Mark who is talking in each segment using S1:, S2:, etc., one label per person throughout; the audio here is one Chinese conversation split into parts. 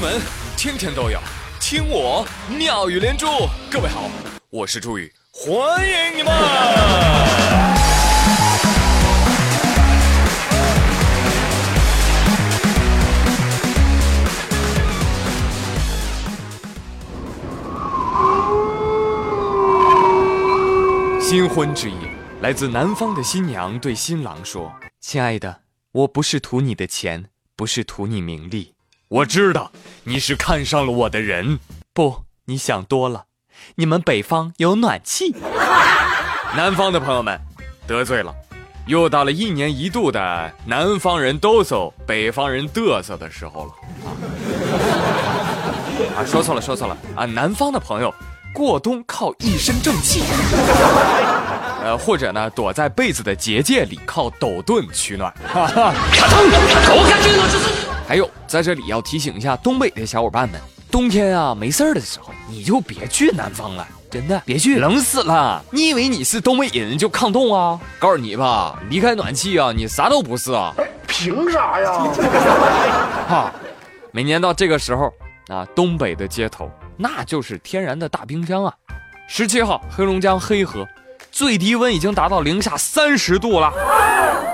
S1: 闻天天都有，听我妙语连珠。各位好，我是朱宇，欢迎你们。新婚之夜，来自南方的新娘对新郎说：“亲爱的，我不是图你的钱，不是图你名利。我知道你是看上了我的人。不，你想多了。你们北方有暖气。南方的朋友们，得罪了，又到了一年一度的南方人哆嗦，北方人嘚瑟的时候了。啊，说错了，说错了啊！南方的朋友。”过冬靠一身正气，呃，或者呢，躲在被子的结界里靠抖顿取暖。还有，在这里要提醒一下东北的小伙伴们，冬天啊没事儿的时候，你就别去南方了，真的别去，冷死了。你以为你是东北人就抗冻啊？告诉你吧，离开暖气啊，你啥都不是啊。
S2: 凭啥呀？
S1: 哈，每年到这个时候啊，东北的街头。那就是天然的大冰箱啊！十七号，黑龙江黑河最低温已经达到零下三十度了。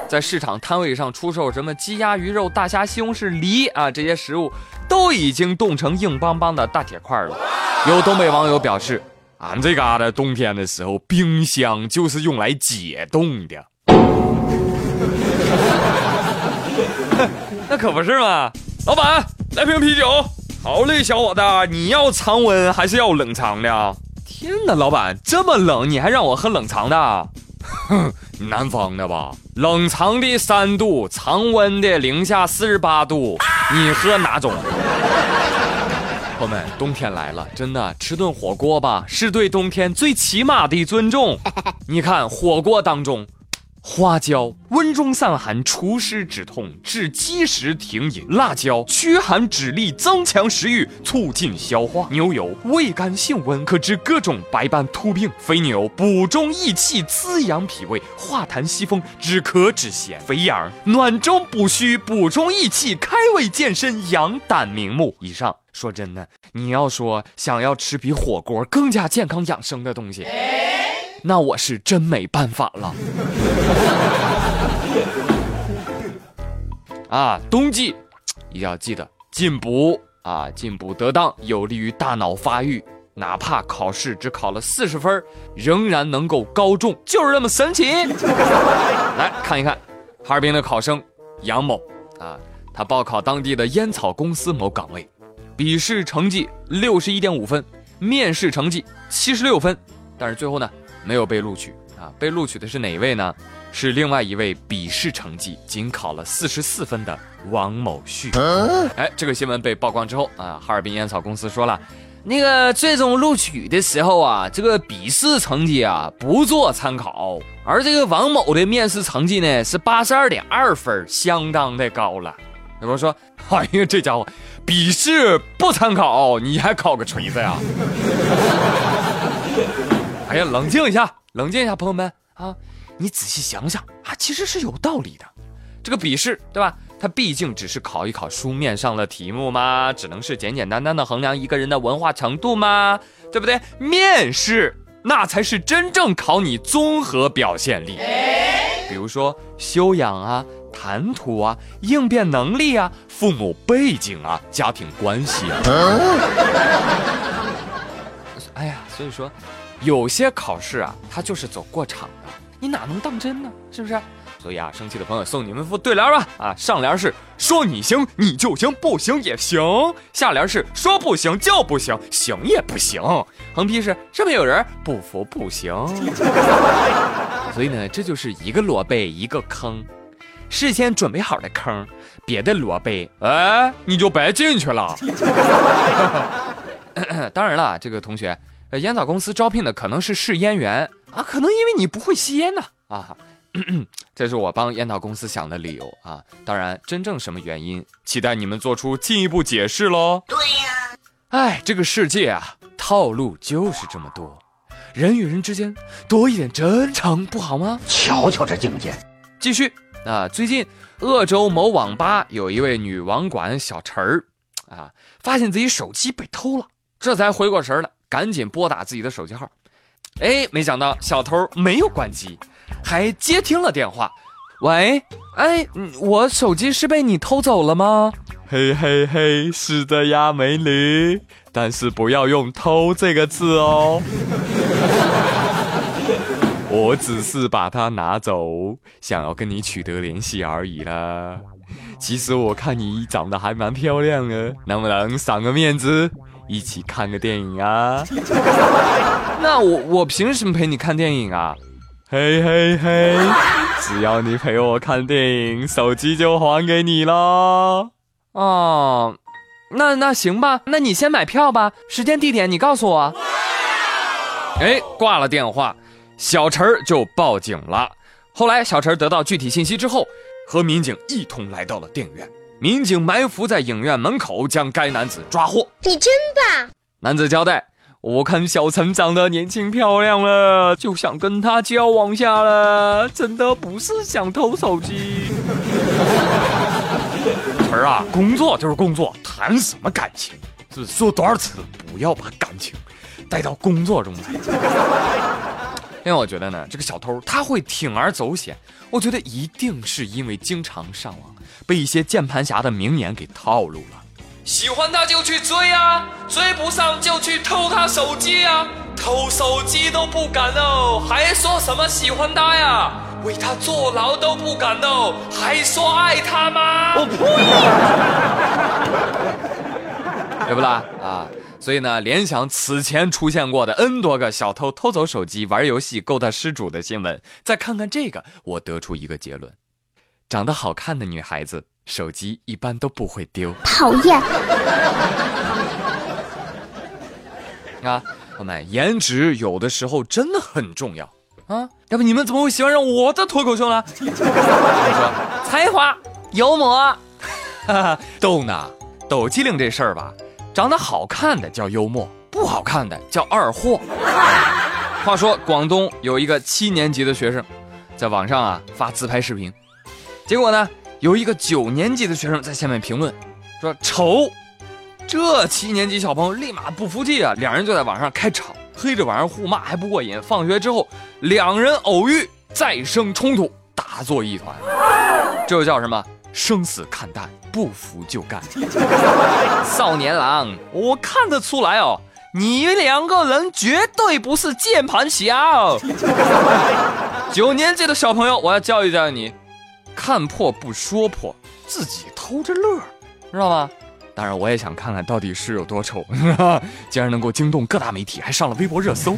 S1: 在市场摊位上出售什么鸡鸭鱼肉、大虾、西红柿、梨啊，这些食物都已经冻成硬邦邦的大铁块了。有东北网友表示：“俺这嘎达冬天的时候，冰箱就是用来解冻的。”那可不是嘛！老板，来瓶啤酒。好嘞，小伙子，你要常温还是要冷藏的？天哪，老板这么冷，你还让我喝冷藏的？哼，南方的吧，冷藏的三度，常温的零下四十八度，你喝哪种？朋友们，冬天来了，真的吃顿火锅吧，是对冬天最起码的尊重。你看火锅当中。花椒温中散寒，除湿止痛，治积食停饮；辣椒驱寒止痢，增强食欲，促进消化；牛油味甘性温，可治各种白斑秃病；肥牛补中益气，滋养脾胃，化痰息风，止咳止涎；肥羊暖中补虚，补中益气，开胃健身，养胆明目。以上说真的，你要说想要吃比火锅更加健康养生的东西。那我是真没办法了。啊，冬季一定要记得进补啊，进补得当有利于大脑发育。哪怕考试只考了四十分，仍然能够高中，就是这么神奇。来看一看，哈尔滨的考生杨某啊，他报考当地的烟草公司某岗位，笔试成绩六十一点五分，面试成绩七十六分，但是最后呢？没有被录取啊！被录取的是哪一位呢？是另外一位笔试成绩仅考了四十四分的王某旭。哎，这个新闻被曝光之后啊，哈尔滨烟草公司说了，那个最终录取的时候啊，这个笔试成绩啊不做参考，而这个王某的面试成绩呢是八十二点二分，相当的高了。有人说，哎呀，这家伙笔试不参考，你还考个锤子呀？哎呀，冷静一下，冷静一下，朋友们啊，你仔细想想啊，其实是有道理的。这个笔试，对吧？它毕竟只是考一考书面上的题目嘛，只能是简简单单的衡量一个人的文化程度嘛，对不对？面试那才是真正考你综合表现力，比如说修养啊、谈吐啊、应变能力啊、父母背景啊、家庭关系啊。哎呀，所以说。有些考试啊，它就是走过场的，你哪能当真呢？是不是？所以啊，生气的朋友送你们副对联吧。啊，上联是说你行你就行，不行也行；下联是说不行就不行，行也不行。横批是上面有人不服不行。所以呢，这就是一个萝卜一个坑，事先准备好的坑，别的萝卜哎你就白进去了。当然了，这个同学。呃，烟草公司招聘的可能是试烟员啊，可能因为你不会吸烟呢啊，这是我帮烟草公司想的理由啊。当然，真正什么原因，期待你们做出进一步解释喽。对呀，哎，这个世界啊，套路就是这么多，人与人之间多一点真诚不好吗？
S2: 瞧瞧这境界。
S1: 继续啊，最近鄂州某网吧有一位女网管小陈儿，啊，发现自己手机被偷了，这才回过神来，赶紧拨打自己的手机号。哎，没想到小偷没有关机，还接听了电话。喂，哎，我手机是被你偷走了吗？嘿嘿嘿，是的呀，美女，但是不要用“偷”这个字哦。我只是把它拿走，想要跟你取得联系而已啦。其实我看你长得还蛮漂亮的，能不能赏个面子，一起看个电影啊？那我我凭什么陪你看电影啊？嘿嘿嘿，只要你陪我看电影，手机就还给你了。哦，那那行吧，那你先买票吧，时间地点你告诉我。哎，挂了电话，小陈儿就报警了。后来小陈得到具体信息之后，和民警一同来到了电影院。民警埋伏在影院门口，将该男子抓获。
S3: 你真棒！
S1: 男子交代。我看小陈长得年轻漂亮了，就想跟他交往下了，真的不是想偷手机。儿啊，工作就是工作，谈什么感情？是不是说多少次不要把感情带到工作中来？因为我觉得呢，这个小偷他会铤而走险，我觉得一定是因为经常上网，被一些键盘侠的名言给套路了。喜欢他就去追啊，追不上就去偷他手机啊，偷手机都不敢哦，还说什么喜欢他呀？为他坐牢都不敢哦，还说爱他吗？我呸！对不啦？啊，所以呢，联想此前出现过的 N 多个小偷偷走手机、玩游戏、勾搭失主的新闻，再看看这个，我得出一个结论：长得好看的女孩子。手机一般都不会丢，
S3: 讨厌。
S1: 啊，朋友们，颜值有的时候真的很重要啊！要不你们怎么会喜欢上我的脱口秀呢？说 才华、幽默，逗呢。抖机灵这事儿吧，长得好看的叫幽默，不好看的叫二货。话说广东有一个七年级的学生，在网上啊发自拍视频，结果呢？有一个九年级的学生在下面评论，说丑，这七年级小朋友立马不服气啊！两人就在网上开吵，黑着晚上互骂还不过瘾。放学之后，两人偶遇，再生冲突，打作一团。这就叫什么？生死看淡，不服就干。少年郎，我看得出来哦，你两个人绝对不是键盘侠。九年级的小朋友，我要教育教育你。看破不说破，自己偷着乐，知道吗？当然，我也想看看到底是有多丑，竟然能够惊动各大媒体，还上了微博热搜。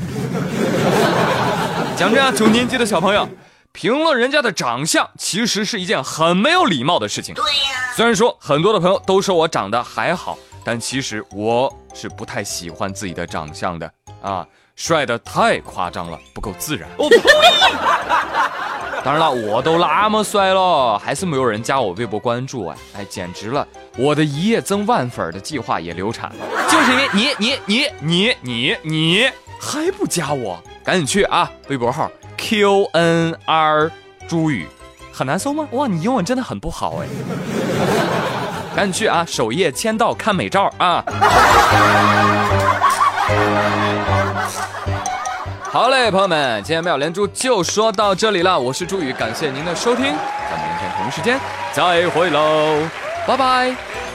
S1: 讲真啊，九年级的小朋友评论人家的长相，其实是一件很没有礼貌的事情。对呀。虽然说很多的朋友都说我长得还好，但其实我是不太喜欢自己的长相的啊，帅的太夸张了，不够自然。当然了，我都那么帅了，还是没有人加我微博关注啊！哎，简直了，我的一夜增万粉的计划也流产了，就是因为你你你你你你还不加我，赶紧去啊！微博号 Q N R 朱宇，很难搜吗？哇，你英文真的很不好哎！赶紧去啊，首页签到看美照啊！好嘞，朋友们，今天妙连珠就说到这里了。我是朱宇，感谢您的收听，咱们明天同一时间再会喽，拜拜。